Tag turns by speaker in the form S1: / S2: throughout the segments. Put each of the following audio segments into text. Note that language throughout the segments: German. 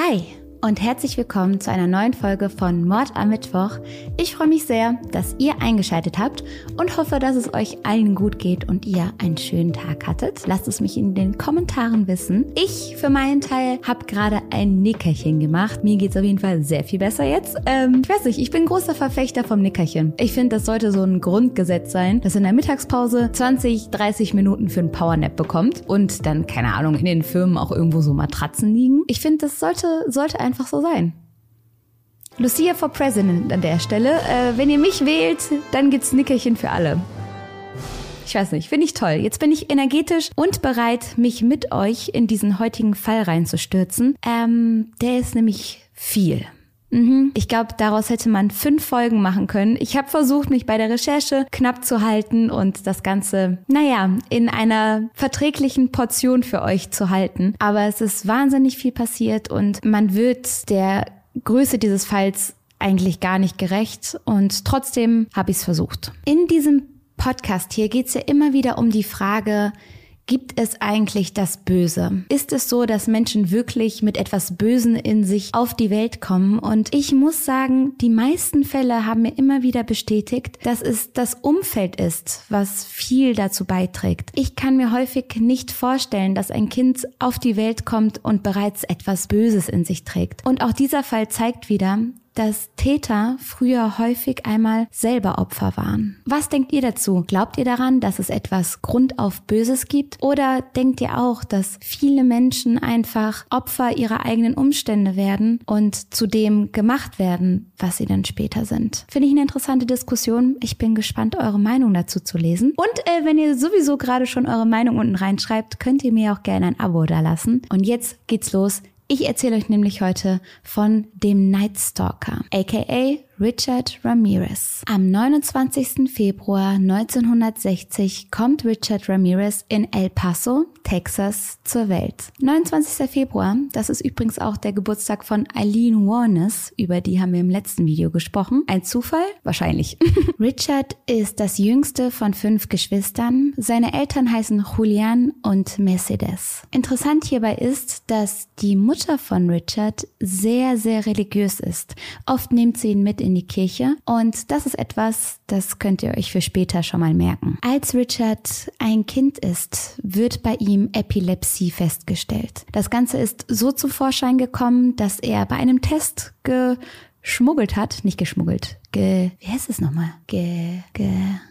S1: Hi und herzlich willkommen zu einer neuen Folge von Mord am Mittwoch. Ich freue mich sehr, dass ihr eingeschaltet habt und hoffe, dass es euch allen gut geht und ihr einen schönen Tag hattet. Lasst es mich in den Kommentaren wissen. Ich für meinen Teil habe gerade ein Nickerchen gemacht. Mir geht es auf jeden Fall sehr viel besser jetzt. Ähm, ich weiß nicht, ich bin großer Verfechter vom Nickerchen. Ich finde, das sollte so ein Grundgesetz sein, dass in der Mittagspause 20, 30 Minuten für einen Powernap bekommt und dann, keine Ahnung, in den Firmen auch irgendwo so Matratzen liegen. Ich finde, das sollte, sollte einfach einfach so sein. Lucia for President an der Stelle. Äh, wenn ihr mich wählt, dann gibt's Nickerchen für alle. Ich weiß nicht, finde ich toll. Jetzt bin ich energetisch und bereit, mich mit euch in diesen heutigen Fall reinzustürzen. Ähm, der ist nämlich viel. Mhm. Ich glaube, daraus hätte man fünf Folgen machen können. Ich habe versucht, mich bei der Recherche knapp zu halten und das Ganze, naja, in einer verträglichen Portion für euch zu halten. Aber es ist wahnsinnig viel passiert und man wird der Größe dieses Falls eigentlich gar nicht gerecht und trotzdem habe ich es versucht. In diesem Podcast hier geht es ja immer wieder um die Frage, Gibt es eigentlich das Böse? Ist es so, dass Menschen wirklich mit etwas Bösen in sich auf die Welt kommen? Und ich muss sagen, die meisten Fälle haben mir immer wieder bestätigt, dass es das Umfeld ist, was viel dazu beiträgt. Ich kann mir häufig nicht vorstellen, dass ein Kind auf die Welt kommt und bereits etwas Böses in sich trägt. Und auch dieser Fall zeigt wieder, dass Täter früher häufig einmal selber Opfer waren. Was denkt ihr dazu? Glaubt ihr daran, dass es etwas grundauf Böses gibt? Oder denkt ihr auch, dass viele Menschen einfach Opfer ihrer eigenen Umstände werden und zu dem gemacht werden, was sie dann später sind? Finde ich eine interessante Diskussion. Ich bin gespannt, eure Meinung dazu zu lesen. Und äh, wenn ihr sowieso gerade schon eure Meinung unten reinschreibt, könnt ihr mir auch gerne ein Abo da lassen. Und jetzt geht's los ich erzähle euch nämlich heute von dem Night Stalker, aka Richard Ramirez. Am 29. Februar 1960 kommt Richard Ramirez in El Paso, Texas, zur Welt. 29. Februar, das ist übrigens auch der Geburtstag von Eileen Warnes, über die haben wir im letzten Video gesprochen. Ein Zufall? Wahrscheinlich. Richard ist das jüngste von fünf Geschwistern. Seine Eltern heißen Julian und Mercedes. Interessant hierbei ist, dass die Mutter von Richard sehr, sehr religiös ist. Oft nimmt sie ihn mit in in die Kirche. Und das ist etwas, das könnt ihr euch für später schon mal merken. Als Richard ein Kind ist, wird bei ihm Epilepsie festgestellt. Das Ganze ist so zu Vorschein gekommen, dass er bei einem Test geschmuggelt hat, nicht geschmuggelt, ge, wie heißt es nochmal? Ge, ge,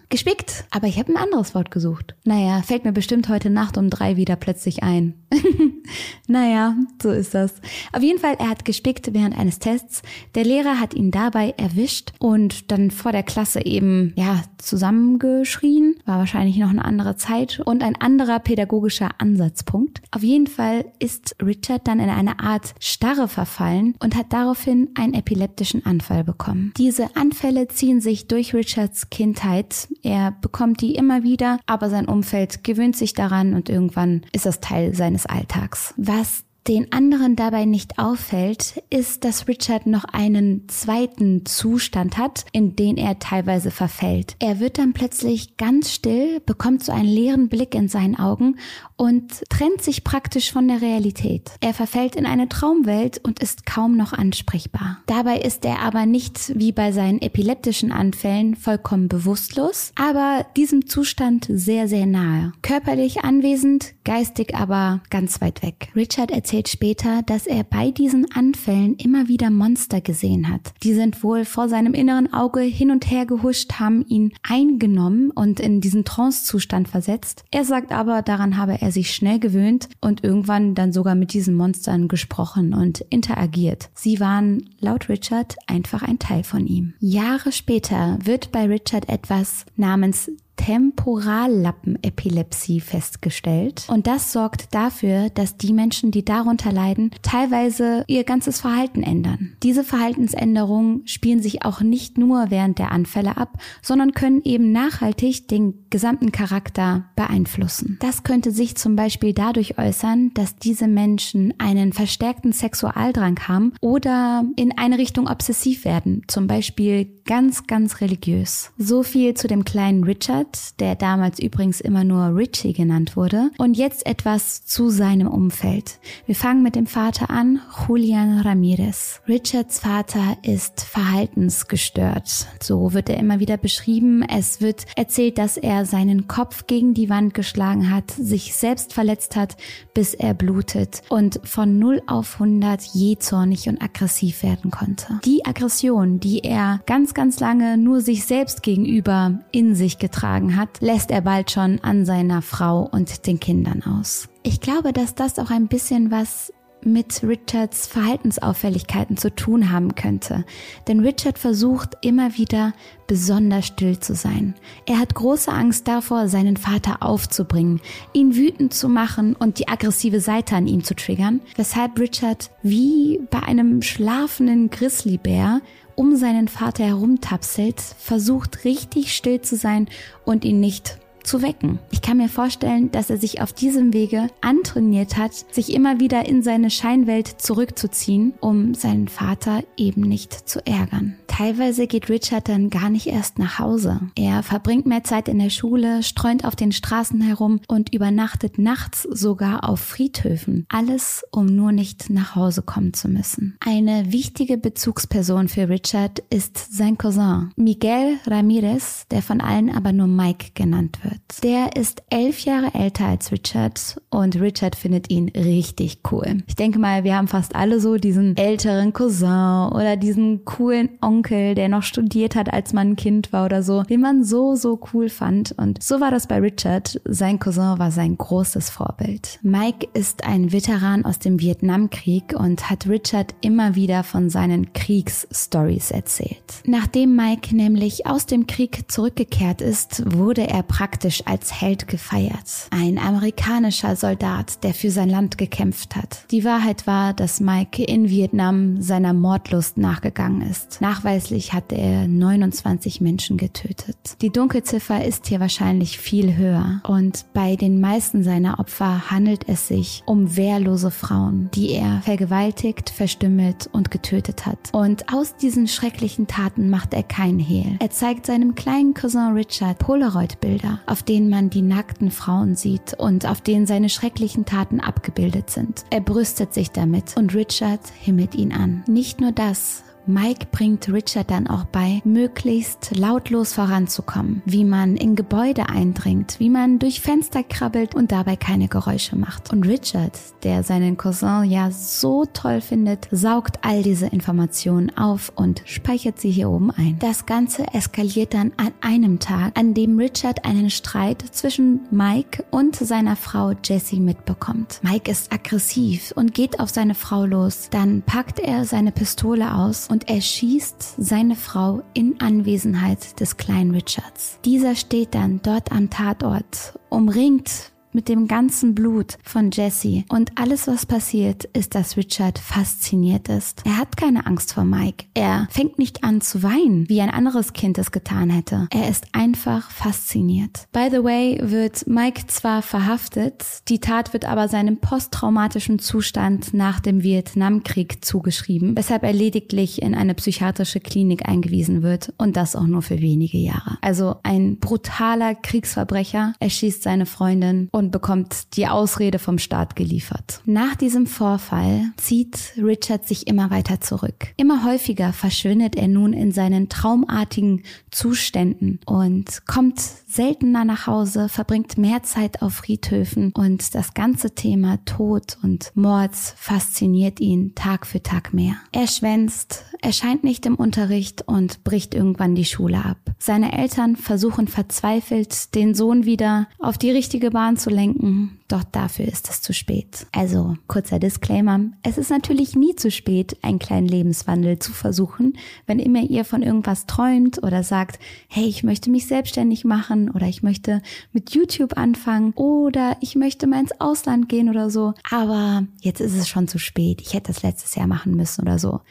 S1: gespickt. Aber ich habe ein anderes Wort gesucht. Naja, fällt mir bestimmt heute Nacht um drei wieder plötzlich ein. naja, so ist das. Auf jeden Fall, er hat gespickt während eines Tests. Der Lehrer hat ihn dabei erwischt und dann vor der Klasse eben, ja, zusammengeschrien. War wahrscheinlich noch eine andere Zeit und ein anderer pädagogischer Ansatzpunkt. Auf jeden Fall ist Richard dann in eine Art Starre verfallen und hat daraufhin einen epileptischen Anfall bekommen. Diese Anfälle ziehen sich durch Richards Kindheit. Er bekommt die immer wieder, aber sein Umfeld gewöhnt sich daran und irgendwann ist das Teil seines Alltags. Was den anderen dabei nicht auffällt, ist, dass Richard noch einen zweiten Zustand hat, in den er teilweise verfällt. Er wird dann plötzlich ganz still, bekommt so einen leeren Blick in seinen Augen und trennt sich praktisch von der Realität. Er verfällt in eine Traumwelt und ist kaum noch ansprechbar. Dabei ist er aber nicht wie bei seinen epileptischen Anfällen vollkommen bewusstlos, aber diesem Zustand sehr, sehr nahe. Körperlich anwesend, geistig aber ganz weit weg. Richard erzählt später, dass er bei diesen Anfällen immer wieder Monster gesehen hat. Die sind wohl vor seinem inneren Auge hin und her gehuscht, haben ihn eingenommen und in diesen Trance-Zustand versetzt. Er sagt aber, daran habe er er sich schnell gewöhnt und irgendwann dann sogar mit diesen Monstern gesprochen und interagiert. Sie waren laut Richard einfach ein Teil von ihm. Jahre später wird bei Richard etwas namens Temporallappenepilepsie festgestellt. Und das sorgt dafür, dass die Menschen, die darunter leiden, teilweise ihr ganzes Verhalten ändern. Diese Verhaltensänderungen spielen sich auch nicht nur während der Anfälle ab, sondern können eben nachhaltig den gesamten Charakter beeinflussen. Das könnte sich zum Beispiel dadurch äußern, dass diese Menschen einen verstärkten Sexualdrang haben oder in eine Richtung obsessiv werden, zum Beispiel ganz, ganz religiös. So viel zu dem kleinen Richard Richard, der damals übrigens immer nur Richie genannt wurde, und jetzt etwas zu seinem Umfeld. Wir fangen mit dem Vater an, Julian Ramirez. Richards Vater ist verhaltensgestört. So wird er immer wieder beschrieben. Es wird erzählt, dass er seinen Kopf gegen die Wand geschlagen hat, sich selbst verletzt hat, bis er blutet und von 0 auf 100 je zornig und aggressiv werden konnte. Die Aggression, die er ganz, ganz lange nur sich selbst gegenüber in sich getragen hat, lässt er bald schon an seiner Frau und den Kindern aus. Ich glaube, dass das auch ein bisschen was mit Richards Verhaltensauffälligkeiten zu tun haben könnte. Denn Richard versucht immer wieder besonders still zu sein. Er hat große Angst davor, seinen Vater aufzubringen, ihn wütend zu machen und die aggressive Seite an ihm zu triggern, weshalb Richard wie bei einem schlafenden Grizzlybär um seinen Vater herumtapselt, versucht richtig still zu sein und ihn nicht zu wecken. Ich kann mir vorstellen, dass er sich auf diesem Wege antrainiert hat, sich immer wieder in seine Scheinwelt zurückzuziehen, um seinen Vater eben nicht zu ärgern. Teilweise geht Richard dann gar nicht erst nach Hause. Er verbringt mehr Zeit in der Schule, streunt auf den Straßen herum und übernachtet nachts sogar auf Friedhöfen. Alles, um nur nicht nach Hause kommen zu müssen. Eine wichtige Bezugsperson für Richard ist sein Cousin, Miguel Ramirez, der von allen aber nur Mike genannt wird wird. Der ist elf Jahre älter als Richard und Richard findet ihn richtig cool. Ich denke mal, wir haben fast alle so diesen älteren Cousin oder diesen coolen Onkel, der noch studiert hat, als man ein Kind war oder so, den man so, so cool fand. Und so war das bei Richard. Sein Cousin war sein großes Vorbild. Mike ist ein Veteran aus dem Vietnamkrieg und hat Richard immer wieder von seinen Kriegsstories erzählt. Nachdem Mike nämlich aus dem Krieg zurückgekehrt ist, wurde er praktisch praktisch als Held gefeiert. Ein amerikanischer Soldat, der für sein Land gekämpft hat. Die Wahrheit war, dass Mike in Vietnam seiner Mordlust nachgegangen ist. Nachweislich hat er 29 Menschen getötet. Die Dunkelziffer ist hier wahrscheinlich viel höher und bei den meisten seiner Opfer handelt es sich um wehrlose Frauen, die er vergewaltigt, verstümmelt und getötet hat. Und aus diesen schrecklichen Taten macht er keinen Hehl. Er zeigt seinem kleinen Cousin Richard Polaroid-Bilder auf denen man die nackten Frauen sieht und auf denen seine schrecklichen Taten abgebildet sind. Er brüstet sich damit und Richard himmelt ihn an. Nicht nur das, Mike bringt Richard dann auch bei, möglichst lautlos voranzukommen, wie man in Gebäude eindringt, wie man durch Fenster krabbelt und dabei keine Geräusche macht. Und Richard, der seinen Cousin ja so toll findet, saugt all diese Informationen auf und speichert sie hier oben ein. Das Ganze eskaliert dann an einem Tag, an dem Richard einen Streit zwischen Mike und seiner Frau Jessie mitbekommt. Mike ist aggressiv und geht auf seine Frau los. Dann packt er seine Pistole aus und und erschießt seine Frau in Anwesenheit des kleinen Richards. Dieser steht dann dort am Tatort, umringt mit dem ganzen Blut von Jesse. Und alles, was passiert, ist, dass Richard fasziniert ist. Er hat keine Angst vor Mike. Er fängt nicht an zu weinen, wie ein anderes Kind es getan hätte. Er ist einfach fasziniert. By the way, wird Mike zwar verhaftet, die Tat wird aber seinem posttraumatischen Zustand nach dem Vietnamkrieg zugeschrieben, weshalb er lediglich in eine psychiatrische Klinik eingewiesen wird und das auch nur für wenige Jahre. Also ein brutaler Kriegsverbrecher erschießt seine Freundin und bekommt die Ausrede vom Staat geliefert. Nach diesem Vorfall zieht Richard sich immer weiter zurück. Immer häufiger verschwindet er nun in seinen traumartigen Zuständen und kommt seltener nach Hause, verbringt mehr Zeit auf Friedhöfen und das ganze Thema Tod und Mord fasziniert ihn Tag für Tag mehr. Er schwänzt, erscheint nicht im Unterricht und bricht irgendwann die Schule ab. Seine Eltern versuchen verzweifelt, den Sohn wieder auf die richtige Bahn zu lenken, doch dafür ist es zu spät. Also, kurzer Disclaimer, es ist natürlich nie zu spät, einen kleinen Lebenswandel zu versuchen, wenn immer ihr von irgendwas träumt oder sagt, hey, ich möchte mich selbstständig machen oder ich möchte mit YouTube anfangen oder ich möchte mal ins Ausland gehen oder so. Aber jetzt ist es schon zu spät. Ich hätte das letztes Jahr machen müssen oder so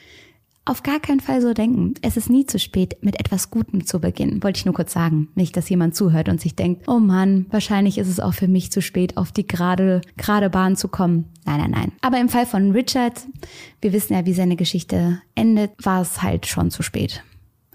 S1: auf gar keinen Fall so denken. Es ist nie zu spät, mit etwas Gutem zu beginnen. Wollte ich nur kurz sagen. Nicht, dass jemand zuhört und sich denkt, oh Mann, wahrscheinlich ist es auch für mich zu spät, auf die gerade, gerade Bahn zu kommen. Nein, nein, nein. Aber im Fall von Richard, wir wissen ja, wie seine Geschichte endet, war es halt schon zu spät.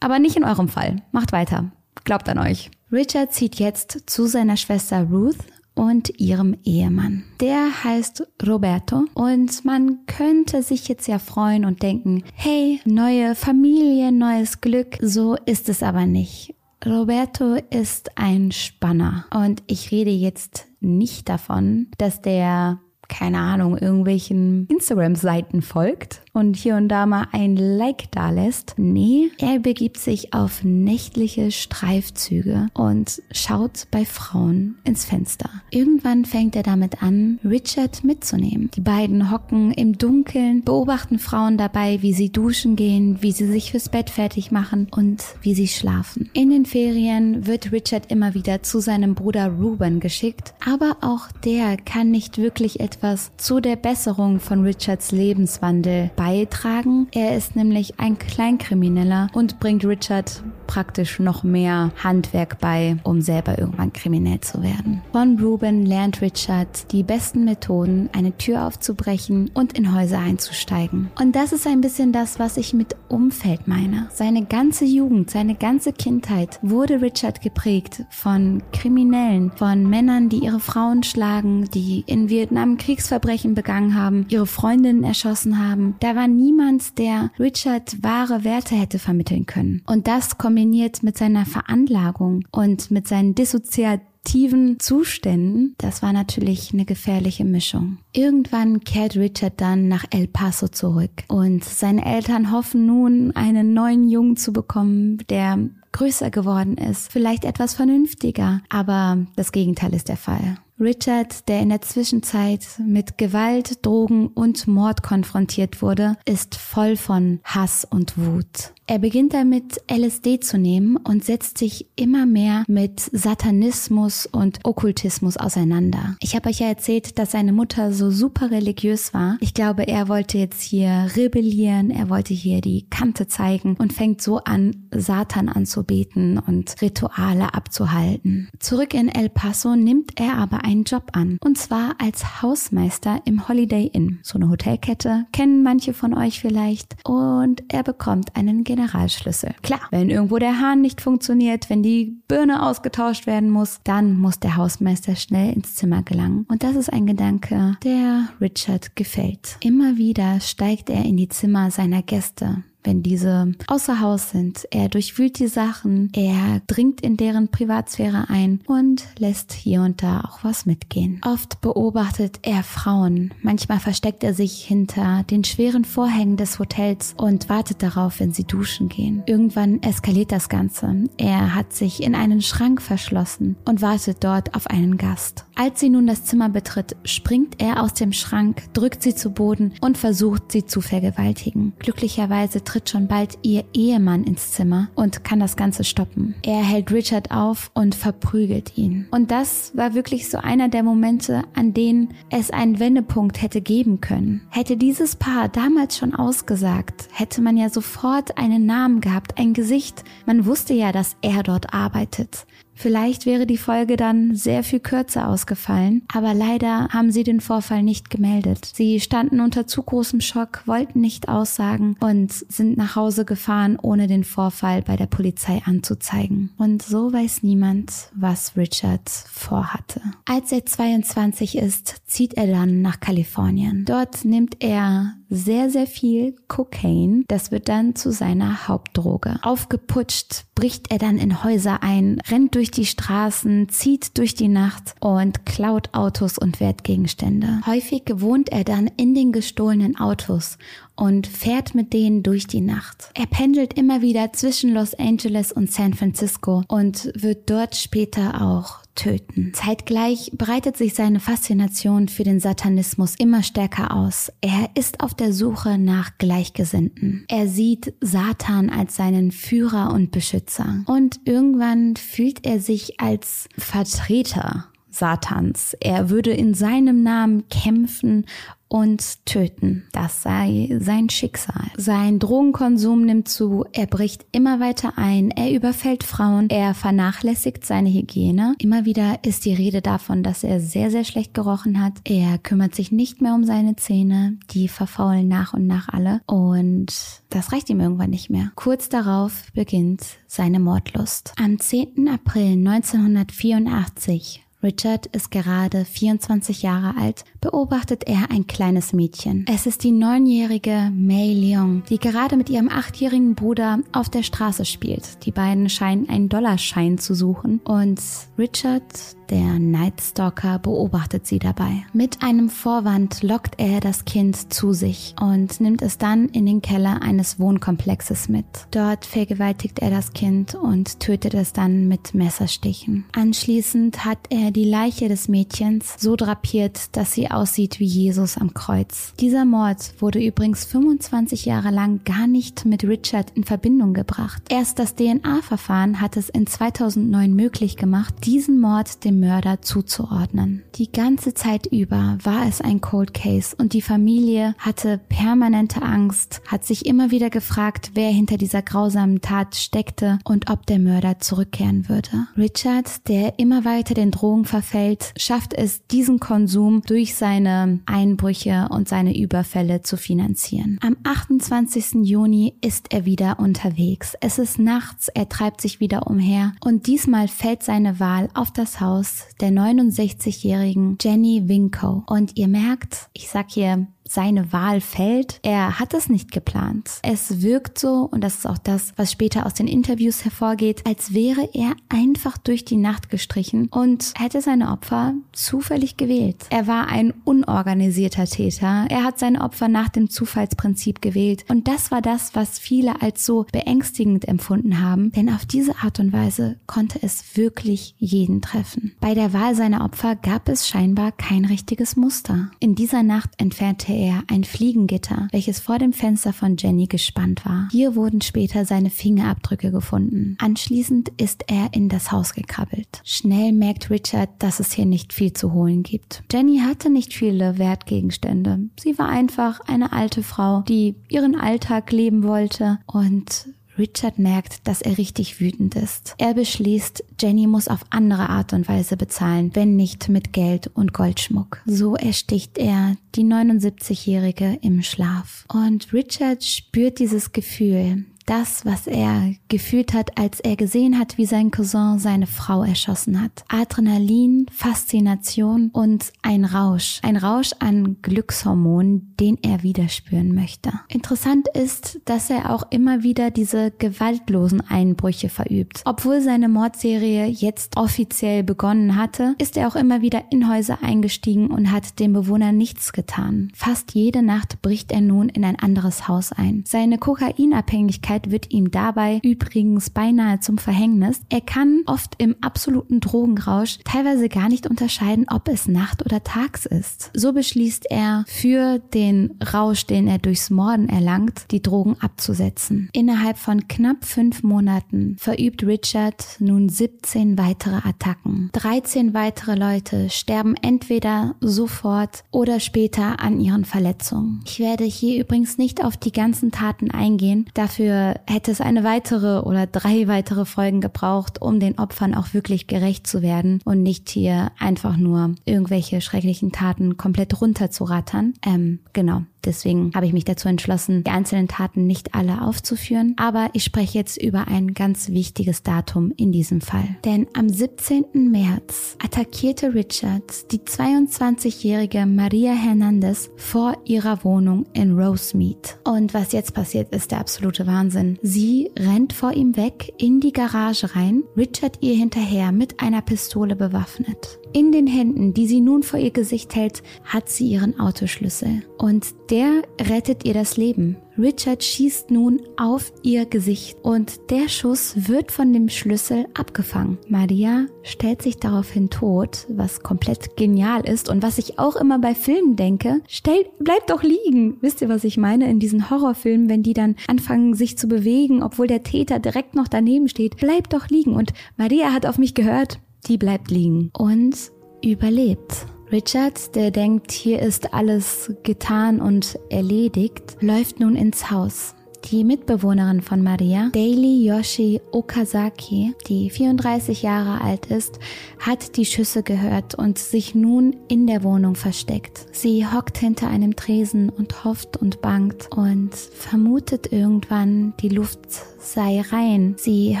S1: Aber nicht in eurem Fall. Macht weiter. Glaubt an euch. Richard zieht jetzt zu seiner Schwester Ruth und ihrem Ehemann. Der heißt Roberto und man könnte sich jetzt ja freuen und denken, hey, neue Familie, neues Glück. So ist es aber nicht. Roberto ist ein Spanner und ich rede jetzt nicht davon, dass der keine Ahnung, irgendwelchen Instagram-Seiten folgt und hier und da mal ein Like da lässt. Nee, er begibt sich auf nächtliche Streifzüge und schaut bei Frauen ins Fenster. Irgendwann fängt er damit an, Richard mitzunehmen. Die beiden hocken im Dunkeln, beobachten Frauen dabei, wie sie duschen gehen, wie sie sich fürs Bett fertig machen und wie sie schlafen. In den Ferien wird Richard immer wieder zu seinem Bruder Ruben geschickt, aber auch der kann nicht wirklich etwas zu der Besserung von Richards Lebenswandel beitragen beitragen. Er ist nämlich ein Kleinkrimineller und bringt Richard praktisch noch mehr Handwerk bei, um selber irgendwann kriminell zu werden. Von Ruben lernt Richard die besten Methoden, eine Tür aufzubrechen und in Häuser einzusteigen. Und das ist ein bisschen das, was ich mit Umfeld meine. Seine ganze Jugend, seine ganze Kindheit wurde Richard geprägt von Kriminellen, von Männern, die ihre Frauen schlagen, die in Vietnam Kriegsverbrechen begangen haben, ihre Freundinnen erschossen haben. Da war niemand, der Richard wahre Werte hätte vermitteln können. Und das kombiniert mit seiner Veranlagung und mit seinen dissoziativen Zuständen, das war natürlich eine gefährliche Mischung. Irgendwann kehrt Richard dann nach El Paso zurück und seine Eltern hoffen nun, einen neuen Jungen zu bekommen, der größer geworden ist, vielleicht etwas vernünftiger, aber das Gegenteil ist der Fall. Richard, der in der Zwischenzeit mit Gewalt, Drogen und Mord konfrontiert wurde, ist voll von Hass und Wut. Er beginnt damit, LSD zu nehmen und setzt sich immer mehr mit Satanismus und Okkultismus auseinander. Ich habe euch ja erzählt, dass seine Mutter so super religiös war. Ich glaube, er wollte jetzt hier rebellieren, er wollte hier die Kante zeigen und fängt so an, Satan anzubeten und Rituale abzuhalten. Zurück in El Paso nimmt er aber einen Job an. Und zwar als Hausmeister im Holiday Inn. So eine Hotelkette kennen manche von euch vielleicht. Und er bekommt einen Generalschlüssel. Klar, wenn irgendwo der Hahn nicht funktioniert, wenn die Birne ausgetauscht werden muss, dann muss der Hausmeister schnell ins Zimmer gelangen. Und das ist ein Gedanke, der Richard gefällt. Immer wieder steigt er in die Zimmer seiner Gäste wenn diese außer Haus sind. Er durchwühlt die Sachen, er dringt in deren Privatsphäre ein und lässt hier und da auch was mitgehen. Oft beobachtet er Frauen. Manchmal versteckt er sich hinter den schweren Vorhängen des Hotels und wartet darauf, wenn sie duschen gehen. Irgendwann eskaliert das Ganze. Er hat sich in einen Schrank verschlossen und wartet dort auf einen Gast. Als sie nun das Zimmer betritt, springt er aus dem Schrank, drückt sie zu Boden und versucht sie zu vergewaltigen. Glücklicherweise tritt schon bald ihr Ehemann ins Zimmer und kann das Ganze stoppen. Er hält Richard auf und verprügelt ihn. Und das war wirklich so einer der Momente, an denen es einen Wendepunkt hätte geben können. Hätte dieses Paar damals schon ausgesagt, hätte man ja sofort einen Namen gehabt, ein Gesicht. Man wusste ja, dass er dort arbeitet. Vielleicht wäre die Folge dann sehr viel kürzer ausgefallen, aber leider haben sie den Vorfall nicht gemeldet. Sie standen unter zu großem Schock, wollten nicht aussagen und sind nach Hause gefahren, ohne den Vorfall bei der Polizei anzuzeigen. Und so weiß niemand, was Richard vorhatte. Als er 22 ist, zieht er dann nach Kalifornien. Dort nimmt er sehr, sehr viel Kokain. Das wird dann zu seiner Hauptdroge. Aufgeputscht bricht er dann in Häuser ein, rennt durch die Straßen, zieht durch die Nacht und klaut Autos und Wertgegenstände. Häufig wohnt er dann in den gestohlenen Autos und fährt mit denen durch die Nacht. Er pendelt immer wieder zwischen Los Angeles und San Francisco und wird dort später auch töten. Zeitgleich breitet sich seine Faszination für den Satanismus immer stärker aus. Er ist auf der Suche nach Gleichgesinnten. Er sieht Satan als seinen Führer und Beschützer. Und irgendwann fühlt er sich als Vertreter Satans. Er würde in seinem Namen kämpfen und töten. Das sei sein Schicksal. Sein Drogenkonsum nimmt zu, er bricht immer weiter ein, er überfällt Frauen, er vernachlässigt seine Hygiene. Immer wieder ist die Rede davon, dass er sehr, sehr schlecht gerochen hat. Er kümmert sich nicht mehr um seine Zähne, die verfaulen nach und nach alle und das reicht ihm irgendwann nicht mehr. Kurz darauf beginnt seine Mordlust. Am 10. April 1984 Richard ist gerade 24 Jahre alt, beobachtet er ein kleines Mädchen. Es ist die neunjährige Mei Leong, die gerade mit ihrem achtjährigen Bruder auf der Straße spielt. Die beiden scheinen einen Dollarschein zu suchen und Richard der Night Stalker beobachtet sie dabei. Mit einem Vorwand lockt er das Kind zu sich und nimmt es dann in den Keller eines Wohnkomplexes mit. Dort vergewaltigt er das Kind und tötet es dann mit Messerstichen. Anschließend hat er die Leiche des Mädchens so drapiert, dass sie aussieht wie Jesus am Kreuz. Dieser Mord wurde übrigens 25 Jahre lang gar nicht mit Richard in Verbindung gebracht. Erst das DNA-Verfahren hat es in 2009 möglich gemacht, diesen Mord dem Mörder zuzuordnen. Die ganze Zeit über war es ein Cold Case und die Familie hatte permanente Angst, hat sich immer wieder gefragt, wer hinter dieser grausamen Tat steckte und ob der Mörder zurückkehren würde. Richard, der immer weiter den Drogen verfällt, schafft es, diesen Konsum durch seine Einbrüche und seine Überfälle zu finanzieren. Am 28. Juni ist er wieder unterwegs. Es ist nachts, er treibt sich wieder umher und diesmal fällt seine Wahl auf das Haus der 69-jährigen Jenny Winkow. Und ihr merkt, ich sag hier seine Wahl fällt. Er hat es nicht geplant. Es wirkt so, und das ist auch das, was später aus den Interviews hervorgeht, als wäre er einfach durch die Nacht gestrichen und hätte seine Opfer zufällig gewählt. Er war ein unorganisierter Täter. Er hat seine Opfer nach dem Zufallsprinzip gewählt. Und das war das, was viele als so beängstigend empfunden haben, denn auf diese Art und Weise konnte es wirklich jeden treffen. Bei der Wahl seiner Opfer gab es scheinbar kein richtiges Muster. In dieser Nacht entfernte er ein Fliegengitter, welches vor dem Fenster von Jenny gespannt war. Hier wurden später seine Fingerabdrücke gefunden. Anschließend ist er in das Haus gekrabbelt. Schnell merkt Richard, dass es hier nicht viel zu holen gibt. Jenny hatte nicht viele Wertgegenstände. Sie war einfach eine alte Frau, die ihren Alltag leben wollte und Richard merkt, dass er richtig wütend ist. Er beschließt, Jenny muss auf andere Art und Weise bezahlen, wenn nicht mit Geld und Goldschmuck. So ersticht er die 79-Jährige im Schlaf. Und Richard spürt dieses Gefühl, das, was er gefühlt hat, als er gesehen hat, wie sein Cousin seine Frau erschossen hat. Adrenalin, Faszination und ein Rausch. Ein Rausch an Glückshormonen, den er wieder spüren möchte. Interessant ist, dass er auch immer wieder diese gewaltlosen Einbrüche verübt. Obwohl seine Mordserie jetzt offiziell begonnen hatte, ist er auch immer wieder in Häuser eingestiegen und hat den Bewohnern nichts getan. Fast jede Nacht bricht er nun in ein anderes Haus ein. Seine Kokainabhängigkeit Zeit wird ihm dabei übrigens beinahe zum Verhängnis. Er kann oft im absoluten Drogenrausch teilweise gar nicht unterscheiden, ob es Nacht oder tags ist. So beschließt er, für den Rausch, den er durchs Morden erlangt, die Drogen abzusetzen. Innerhalb von knapp fünf Monaten verübt Richard nun 17 weitere Attacken. 13 weitere Leute sterben entweder sofort oder später an ihren Verletzungen. Ich werde hier übrigens nicht auf die ganzen Taten eingehen. Dafür hätte es eine weitere oder drei weitere Folgen gebraucht, um den Opfern auch wirklich gerecht zu werden und nicht hier einfach nur irgendwelche schrecklichen Taten komplett runterzurattern. Ähm, genau. Deswegen habe ich mich dazu entschlossen, die einzelnen Taten nicht alle aufzuführen. Aber ich spreche jetzt über ein ganz wichtiges Datum in diesem Fall. Denn am 17. März attackierte Richard die 22-jährige Maria Hernandez vor ihrer Wohnung in Rosemead. Und was jetzt passiert, ist der absolute Wahnsinn. Sie rennt vor ihm weg in die Garage rein, Richard ihr hinterher mit einer Pistole bewaffnet. In den Händen, die sie nun vor ihr Gesicht hält, hat sie ihren Autoschlüssel. Und der rettet ihr das Leben. Richard schießt nun auf ihr Gesicht und der Schuss wird von dem Schlüssel abgefangen. Maria stellt sich daraufhin tot, was komplett genial ist und was ich auch immer bei Filmen denke. Stellt, bleibt doch liegen. Wisst ihr, was ich meine? In diesen Horrorfilmen, wenn die dann anfangen, sich zu bewegen, obwohl der Täter direkt noch daneben steht. Bleibt doch liegen. Und Maria hat auf mich gehört die bleibt liegen. Und überlebt. Richard, der denkt, hier ist alles getan und erledigt, läuft nun ins Haus. Die Mitbewohnerin von Maria, Daily Yoshi Okazaki, die 34 Jahre alt ist, hat die Schüsse gehört und sich nun in der Wohnung versteckt. Sie hockt hinter einem Tresen und hofft und bangt und vermutet irgendwann, die Luft sei rein. Sie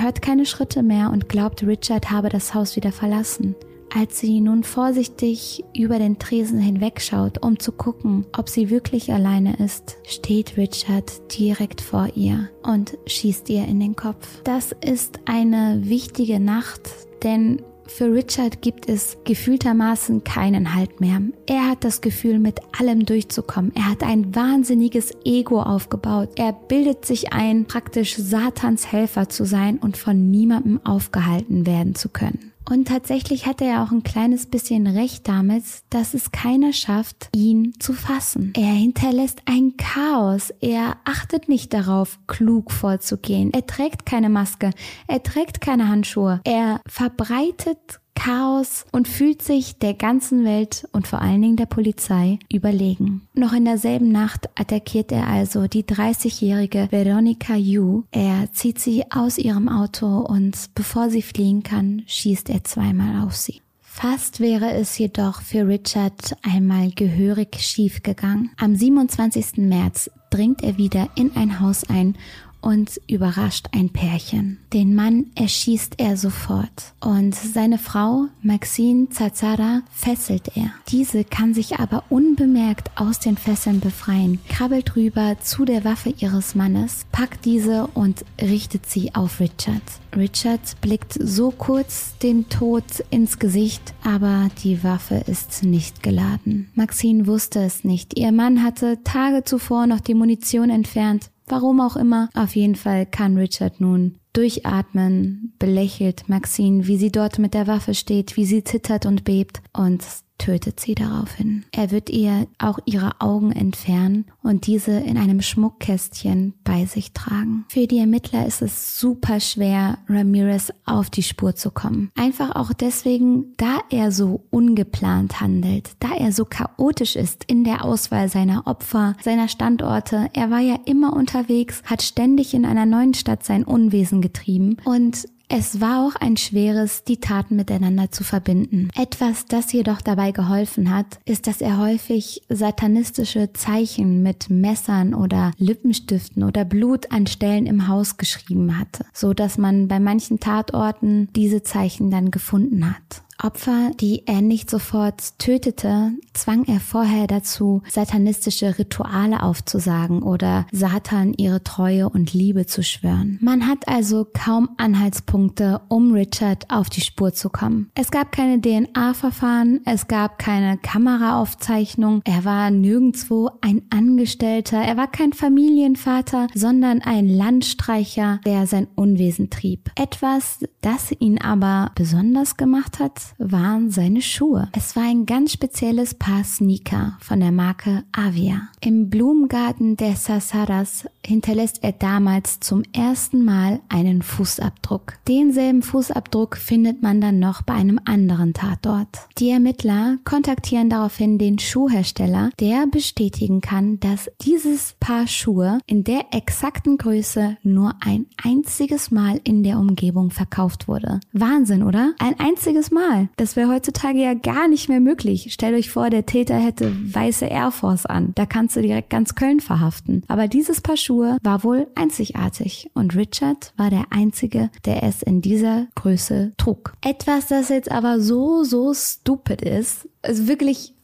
S1: hört keine Schritte mehr und glaubt, Richard habe das Haus wieder verlassen. Als sie nun vorsichtig über den Tresen hinwegschaut, um zu gucken, ob sie wirklich alleine ist, steht Richard direkt vor ihr und schießt ihr in den Kopf. Das ist eine wichtige Nacht, denn für Richard gibt es gefühltermaßen keinen Halt mehr. Er hat das Gefühl, mit allem durchzukommen. Er hat ein wahnsinniges Ego aufgebaut. Er bildet sich ein, praktisch Satans Helfer zu sein und von niemandem aufgehalten werden zu können. Und tatsächlich hat er auch ein kleines bisschen recht damit, dass es keiner schafft, ihn zu fassen. Er hinterlässt ein Chaos. Er achtet nicht darauf, klug vorzugehen. Er trägt keine Maske. Er trägt keine Handschuhe. Er verbreitet Chaos und fühlt sich der ganzen Welt und vor allen Dingen der Polizei überlegen. Noch in derselben Nacht attackiert er also die 30-jährige Veronica Yu. Er zieht sie aus ihrem Auto und bevor sie fliehen kann, schießt er zweimal auf sie. Fast wäre es jedoch für Richard einmal gehörig schief gegangen. Am 27. März dringt er wieder in ein Haus ein und überrascht ein Pärchen. Den Mann erschießt er sofort und seine Frau Maxine Zazara fesselt er. Diese kann sich aber unbemerkt aus den Fesseln befreien, krabbelt rüber zu der Waffe ihres Mannes, packt diese und richtet sie auf Richard. Richard blickt so kurz den Tod ins Gesicht, aber die Waffe ist nicht geladen. Maxine wusste es nicht. Ihr Mann hatte Tage zuvor noch die Munition entfernt Warum auch immer. Auf jeden Fall kann Richard nun durchatmen, belächelt Maxine, wie sie dort mit der Waffe steht, wie sie zittert und bebt und tötet sie daraufhin. Er wird ihr auch ihre Augen entfernen und diese in einem Schmuckkästchen bei sich tragen. Für die Ermittler ist es super schwer, Ramirez auf die Spur zu kommen. Einfach auch deswegen, da er so ungeplant handelt, da er so chaotisch ist in der Auswahl seiner Opfer, seiner Standorte. Er war ja immer unterwegs, hat ständig in einer neuen Stadt sein Unwesen getrieben und es war auch ein schweres, die Taten miteinander zu verbinden. Etwas, das jedoch dabei geholfen hat, ist, dass er häufig satanistische Zeichen mit Messern oder Lippenstiften oder Blut an Stellen im Haus geschrieben hatte, so dass man bei manchen Tatorten diese Zeichen dann gefunden hat. Opfer, die er nicht sofort tötete, zwang er vorher dazu, satanistische Rituale aufzusagen oder Satan ihre Treue und Liebe zu schwören. Man hat also kaum Anhaltspunkte, um Richard auf die Spur zu kommen. Es gab keine DNA-Verfahren, es gab keine Kameraaufzeichnung, er war nirgendwo ein Angestellter, er war kein Familienvater, sondern ein Landstreicher, der sein Unwesen trieb. Etwas, das ihn aber besonders gemacht hat, waren seine Schuhe. Es war ein ganz spezielles Paar Sneaker von der Marke Avia. Im Blumengarten der Sasaras hinterlässt er damals zum ersten Mal einen Fußabdruck. Denselben Fußabdruck findet man dann noch bei einem anderen Tatort. Die Ermittler kontaktieren daraufhin den Schuhhersteller, der bestätigen kann, dass dieses Paar Schuhe in der exakten Größe nur ein einziges Mal in der Umgebung verkauft wurde. Wahnsinn, oder? Ein einziges Mal. Mal. Das wäre heutzutage ja gar nicht mehr möglich. Stellt euch vor, der Täter hätte weiße Air Force an. Da kannst du direkt ganz Köln verhaften. Aber dieses Paar Schuhe war wohl einzigartig und Richard war der Einzige, der es in dieser Größe trug. Etwas, das jetzt aber so, so stupid ist, ist wirklich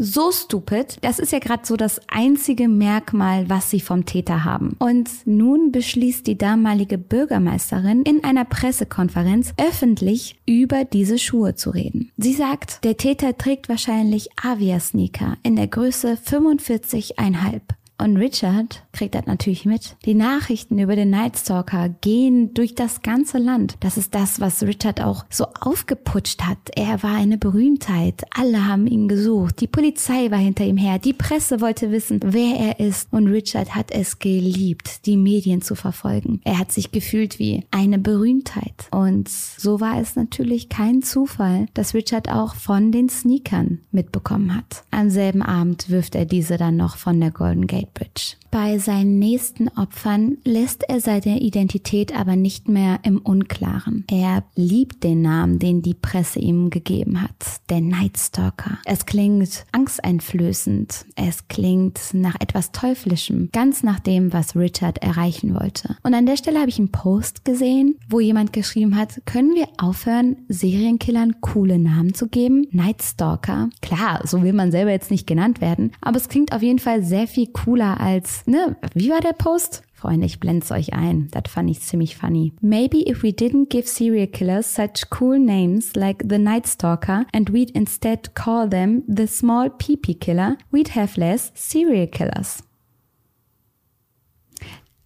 S1: so stupid. Das ist ja gerade so das einzige Merkmal, was sie vom Täter haben. Und nun beschließt die damalige Bürgermeisterin in einer Pressekonferenz öffentlich über diese Schuhe zu reden. Sie sagt, der Täter trägt wahrscheinlich Avia-Sneaker in der Größe 45,5. Und Richard kriegt das natürlich mit. Die Nachrichten über den Night Stalker gehen durch das ganze Land. Das ist das, was Richard auch so aufgeputscht hat. Er war eine Berühmtheit. Alle haben ihn gesucht. Die Polizei war hinter ihm her. Die Presse wollte wissen, wer er ist. Und Richard hat es geliebt, die Medien zu verfolgen. Er hat sich gefühlt wie eine Berühmtheit. Und so war es natürlich kein Zufall, dass Richard auch von den Sneakern mitbekommen hat. Am selben Abend wirft er diese dann noch von der Golden Gate but Bei seinen nächsten Opfern lässt er seine Identität aber nicht mehr im Unklaren. Er liebt den Namen, den die Presse ihm gegeben hat, der Night Stalker. Es klingt angsteinflößend, es klingt nach etwas Teuflischem, ganz nach dem, was Richard erreichen wollte. Und an der Stelle habe ich einen Post gesehen, wo jemand geschrieben hat, können wir aufhören, Serienkillern coole Namen zu geben? Night Stalker. Klar, so will man selber jetzt nicht genannt werden, aber es klingt auf jeden Fall sehr viel cooler als ne, wie war der Post? Freunde, ich blend's euch ein. Das fand ich ziemlich funny. Maybe if we didn't give serial killers such cool names like the Night Stalker and we'd instead call them the small PP killer, we'd have less serial killers.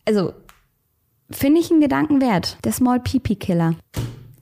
S1: Also, finde ich einen Gedanken wert. Der Small PP Killer.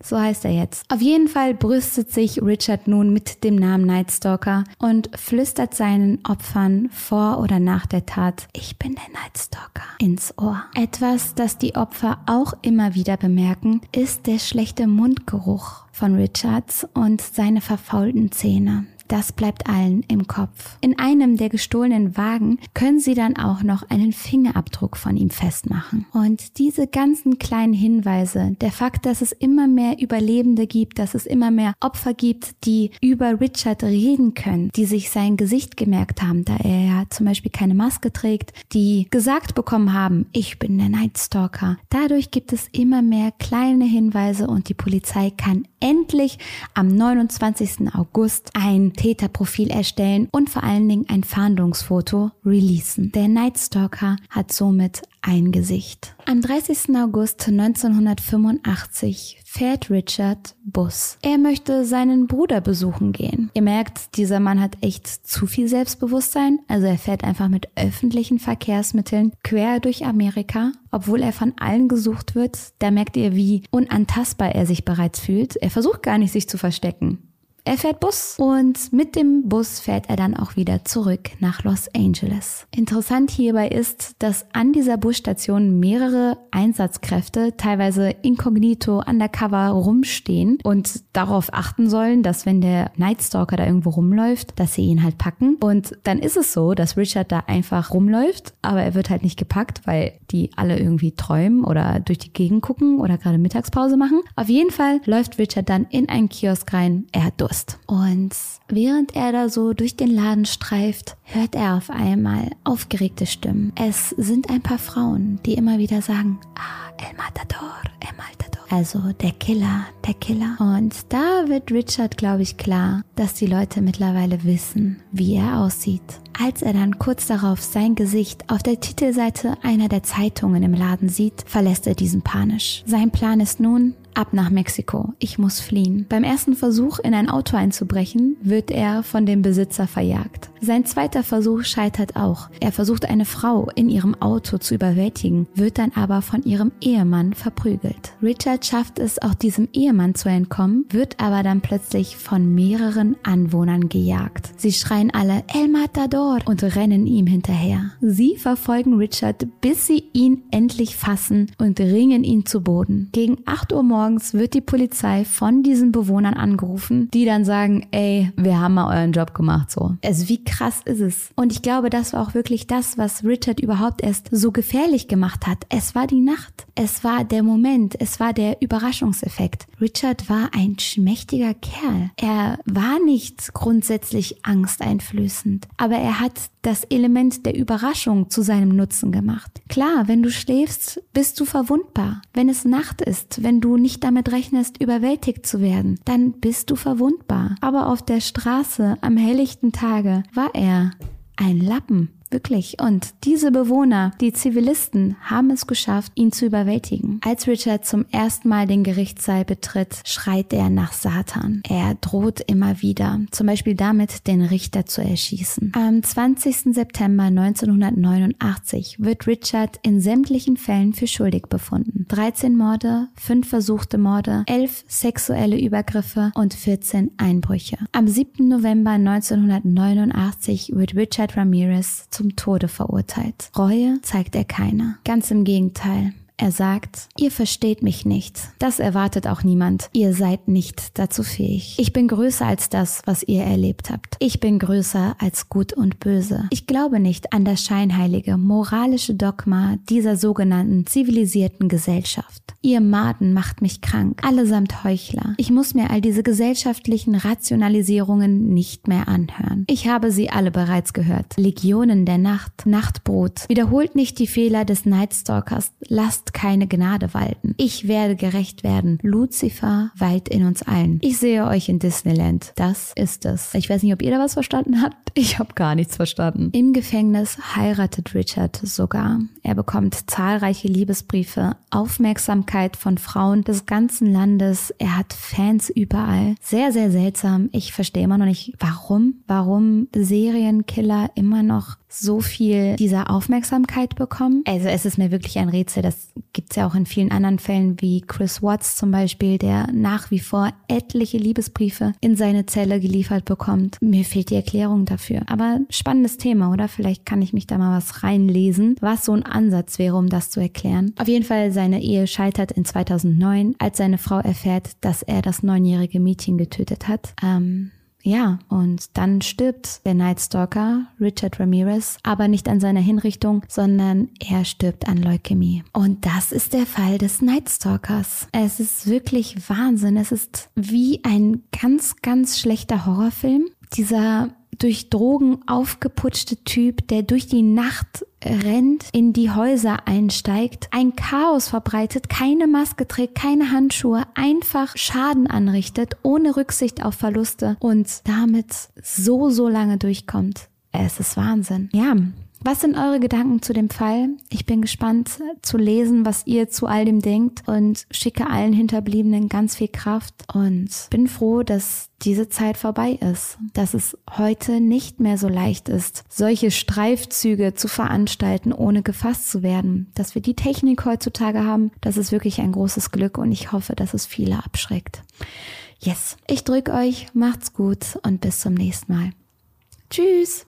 S1: So heißt er jetzt. Auf jeden Fall brüstet sich Richard nun mit dem Namen Night Stalker und flüstert seinen Opfern vor oder nach der Tat, ich bin der Night Stalker, ins Ohr. Etwas, das die Opfer auch immer wieder bemerken, ist der schlechte Mundgeruch von Richards und seine verfaulten Zähne. Das bleibt allen im Kopf. In einem der gestohlenen Wagen können sie dann auch noch einen Fingerabdruck von ihm festmachen. Und diese ganzen kleinen Hinweise, der Fakt, dass es immer mehr Überlebende gibt, dass es immer mehr Opfer gibt, die über Richard reden können, die sich sein Gesicht gemerkt haben, da er ja zum Beispiel keine Maske trägt, die gesagt bekommen haben, ich bin der Night Stalker. Dadurch gibt es immer mehr kleine Hinweise und die Polizei kann endlich am 29. August ein Täterprofil erstellen und vor allen Dingen ein Fahndungsfoto releasen. Der Night Stalker hat somit ein Gesicht. Am 30. August 1985 fährt Richard Bus. Er möchte seinen Bruder besuchen gehen. Ihr merkt, dieser Mann hat echt zu viel Selbstbewusstsein. Also er fährt einfach mit öffentlichen Verkehrsmitteln quer durch Amerika, obwohl er von allen gesucht wird. Da merkt ihr, wie unantastbar er sich bereits fühlt. Er versucht gar nicht, sich zu verstecken. Er fährt Bus und mit dem Bus fährt er dann auch wieder zurück nach Los Angeles. Interessant hierbei ist, dass an dieser Busstation mehrere Einsatzkräfte, teilweise inkognito, undercover rumstehen und darauf achten sollen, dass wenn der Nightstalker da irgendwo rumläuft, dass sie ihn halt packen. Und dann ist es so, dass Richard da einfach rumläuft, aber er wird halt nicht gepackt, weil die alle irgendwie träumen oder durch die Gegend gucken oder gerade Mittagspause machen. Auf jeden Fall läuft Richard dann in einen Kiosk rein. Er hat Durst. Und während er da so durch den Laden streift, hört er auf einmal aufgeregte Stimmen. Es sind ein paar Frauen, die immer wieder sagen, ah, El Matador, El Matador. Also der Killer, der Killer. Und da wird Richard, glaube ich, klar, dass die Leute mittlerweile wissen, wie er aussieht. Als er dann kurz darauf sein Gesicht auf der Titelseite einer der Zeitungen im Laden sieht, verlässt er diesen panisch. Sein Plan ist nun, Ab nach Mexiko. Ich muss fliehen. Beim ersten Versuch, in ein Auto einzubrechen, wird er von dem Besitzer verjagt. Sein zweiter Versuch scheitert auch. Er versucht eine Frau in ihrem Auto zu überwältigen, wird dann aber von ihrem Ehemann verprügelt. Richard schafft es auch diesem Ehemann zu entkommen, wird aber dann plötzlich von mehreren Anwohnern gejagt. Sie schreien alle El Matador und rennen ihm hinterher. Sie verfolgen Richard, bis sie ihn endlich fassen und ringen ihn zu Boden. Gegen 8 Uhr morgens morgens wird die Polizei von diesen Bewohnern angerufen, die dann sagen, ey, wir haben mal euren Job gemacht, so. Also wie krass ist es? Und ich glaube, das war auch wirklich das, was Richard überhaupt erst so gefährlich gemacht hat. Es war die Nacht. Es war der Moment. Es war der Überraschungseffekt. Richard war ein schmächtiger Kerl. Er war nicht grundsätzlich angsteinflößend, aber er hat das Element der Überraschung zu seinem Nutzen gemacht. Klar, wenn du schläfst, bist du verwundbar. Wenn es Nacht ist, wenn du nicht damit rechnest, überwältigt zu werden, dann bist du verwundbar. Aber auf der Straße am helllichten Tage war er ein Lappen. Wirklich. Und diese Bewohner, die Zivilisten, haben es geschafft, ihn zu überwältigen. Als Richard zum ersten Mal den Gerichtssaal betritt, schreit er nach Satan. Er droht immer wieder, zum Beispiel damit, den Richter zu erschießen. Am 20. September 1989 wird Richard in sämtlichen Fällen für schuldig befunden. 13 Morde, 5 versuchte Morde, 11 sexuelle Übergriffe und 14 Einbrüche. Am 7. November 1989 wird Richard Ramirez zum Tode verurteilt. Reue zeigt er keine. Ganz im Gegenteil. Er sagt, ihr versteht mich nicht. Das erwartet auch niemand. Ihr seid nicht dazu fähig. Ich bin größer als das, was ihr erlebt habt. Ich bin größer als Gut und Böse. Ich glaube nicht an das scheinheilige, moralische Dogma dieser sogenannten zivilisierten Gesellschaft. Ihr Maden macht mich krank, allesamt Heuchler. Ich muss mir all diese gesellschaftlichen Rationalisierungen nicht mehr anhören. Ich habe sie alle bereits gehört. Legionen der Nacht, Nachtbrot. Wiederholt nicht die Fehler des Nightstalkers. Lasst keine Gnade walten. Ich werde gerecht werden. Lucifer weilt in uns allen. Ich sehe euch in Disneyland. Das ist es. Ich weiß nicht, ob ihr da was verstanden habt. Ich habe gar nichts verstanden. Im Gefängnis heiratet Richard sogar. Er bekommt zahlreiche Liebesbriefe, Aufmerksamkeit von Frauen des ganzen Landes. Er hat Fans überall. Sehr, sehr seltsam. Ich verstehe immer noch nicht, warum, warum Serienkiller immer noch so viel dieser Aufmerksamkeit bekommen. Also es ist mir wirklich ein Rätsel. Das gibt's ja auch in vielen anderen Fällen wie Chris Watts zum Beispiel, der nach wie vor etliche Liebesbriefe in seine Zelle geliefert bekommt. Mir fehlt die Erklärung dafür. Aber spannendes Thema, oder? Vielleicht kann ich mich da mal was reinlesen, was so ein Ansatz wäre, um das zu erklären. Auf jeden Fall, seine Ehe scheitert in 2009, als seine Frau erfährt, dass er das neunjährige Mädchen getötet hat. Ähm, ja, und dann stirbt der Night Stalker, Richard Ramirez, aber nicht an seiner Hinrichtung, sondern er stirbt an Leukämie. Und das ist der Fall des Night Stalkers. Es ist wirklich Wahnsinn. Es ist wie ein ganz, ganz schlechter Horrorfilm. Dieser durch Drogen aufgeputschte Typ, der durch die Nacht rennt, in die Häuser einsteigt, ein Chaos verbreitet, keine Maske trägt, keine Handschuhe, einfach Schaden anrichtet, ohne Rücksicht auf Verluste und damit so, so lange durchkommt. Es ist Wahnsinn. Ja, was sind eure Gedanken zu dem Fall? Ich bin gespannt zu lesen, was ihr zu all dem denkt und schicke allen Hinterbliebenen ganz viel Kraft und bin froh, dass diese Zeit vorbei ist, dass es heute nicht mehr so leicht ist, solche Streifzüge zu veranstalten, ohne gefasst zu werden. Dass wir die Technik heutzutage haben, das ist wirklich ein großes Glück und ich hoffe, dass es viele abschreckt. Yes, ich drücke euch, macht's gut und bis zum nächsten Mal. Tschüss!